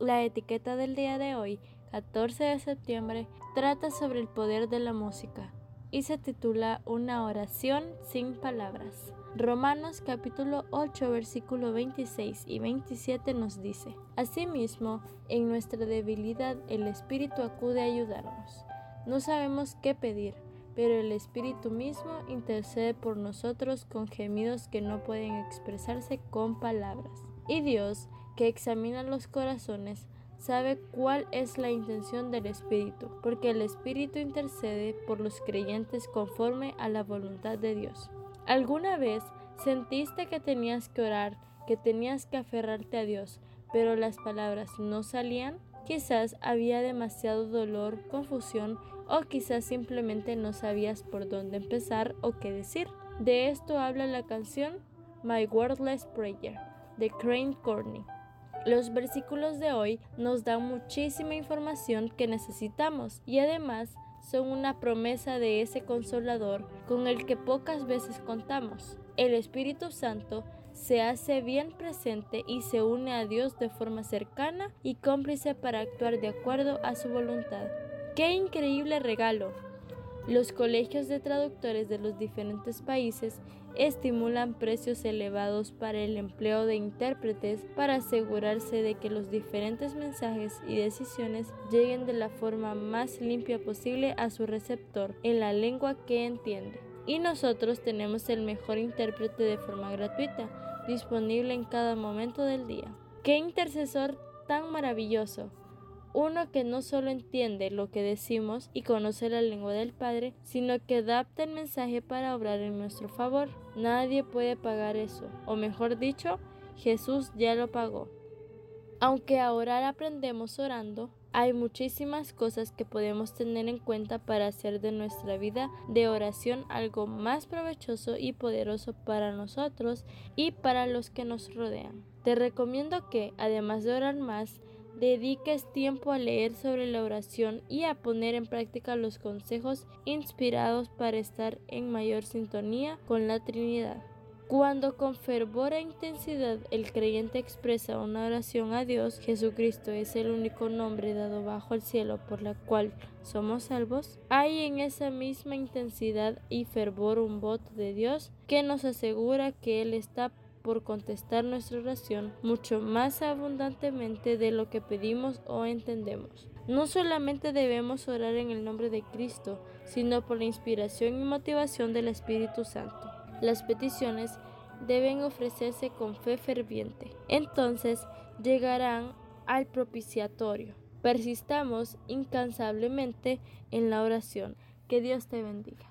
La etiqueta del día de hoy, 14 de septiembre, trata sobre el poder de la música y se titula Una oración sin palabras. Romanos capítulo 8 versículo 26 y 27 nos dice, Asimismo, en nuestra debilidad el Espíritu acude a ayudarnos. No sabemos qué pedir, pero el Espíritu mismo intercede por nosotros con gemidos que no pueden expresarse con palabras. Y Dios, que examina los corazones, sabe cuál es la intención del Espíritu, porque el Espíritu intercede por los creyentes conforme a la voluntad de Dios. ¿Alguna vez sentiste que tenías que orar, que tenías que aferrarte a Dios, pero las palabras no salían? Quizás había demasiado dolor, confusión o quizás simplemente no sabías por dónde empezar o qué decir. De esto habla la canción My Wordless Prayer de Crane Corney. Los versículos de hoy nos dan muchísima información que necesitamos y además son una promesa de ese consolador con el que pocas veces contamos. El Espíritu Santo se hace bien presente y se une a Dios de forma cercana y cómplice para actuar de acuerdo a su voluntad. ¡Qué increíble regalo! Los colegios de traductores de los diferentes países estimulan precios elevados para el empleo de intérpretes para asegurarse de que los diferentes mensajes y decisiones lleguen de la forma más limpia posible a su receptor en la lengua que entiende. Y nosotros tenemos el mejor intérprete de forma gratuita, disponible en cada momento del día. ¡Qué intercesor tan maravilloso! Uno que no solo entiende lo que decimos y conoce la lengua del Padre, sino que adapta el mensaje para obrar en nuestro favor. Nadie puede pagar eso, o mejor dicho, Jesús ya lo pagó. Aunque a orar aprendemos orando, hay muchísimas cosas que podemos tener en cuenta para hacer de nuestra vida de oración algo más provechoso y poderoso para nosotros y para los que nos rodean. Te recomiendo que, además de orar más, dediques tiempo a leer sobre la oración y a poner en práctica los consejos inspirados para estar en mayor sintonía con la Trinidad. Cuando con fervor e intensidad el creyente expresa una oración a Dios, Jesucristo es el único nombre dado bajo el cielo por la cual somos salvos, hay en esa misma intensidad y fervor un voto de Dios que nos asegura que Él está por contestar nuestra oración mucho más abundantemente de lo que pedimos o entendemos. No solamente debemos orar en el nombre de Cristo, sino por la inspiración y motivación del Espíritu Santo. Las peticiones deben ofrecerse con fe ferviente. Entonces llegarán al propiciatorio. Persistamos incansablemente en la oración. Que Dios te bendiga.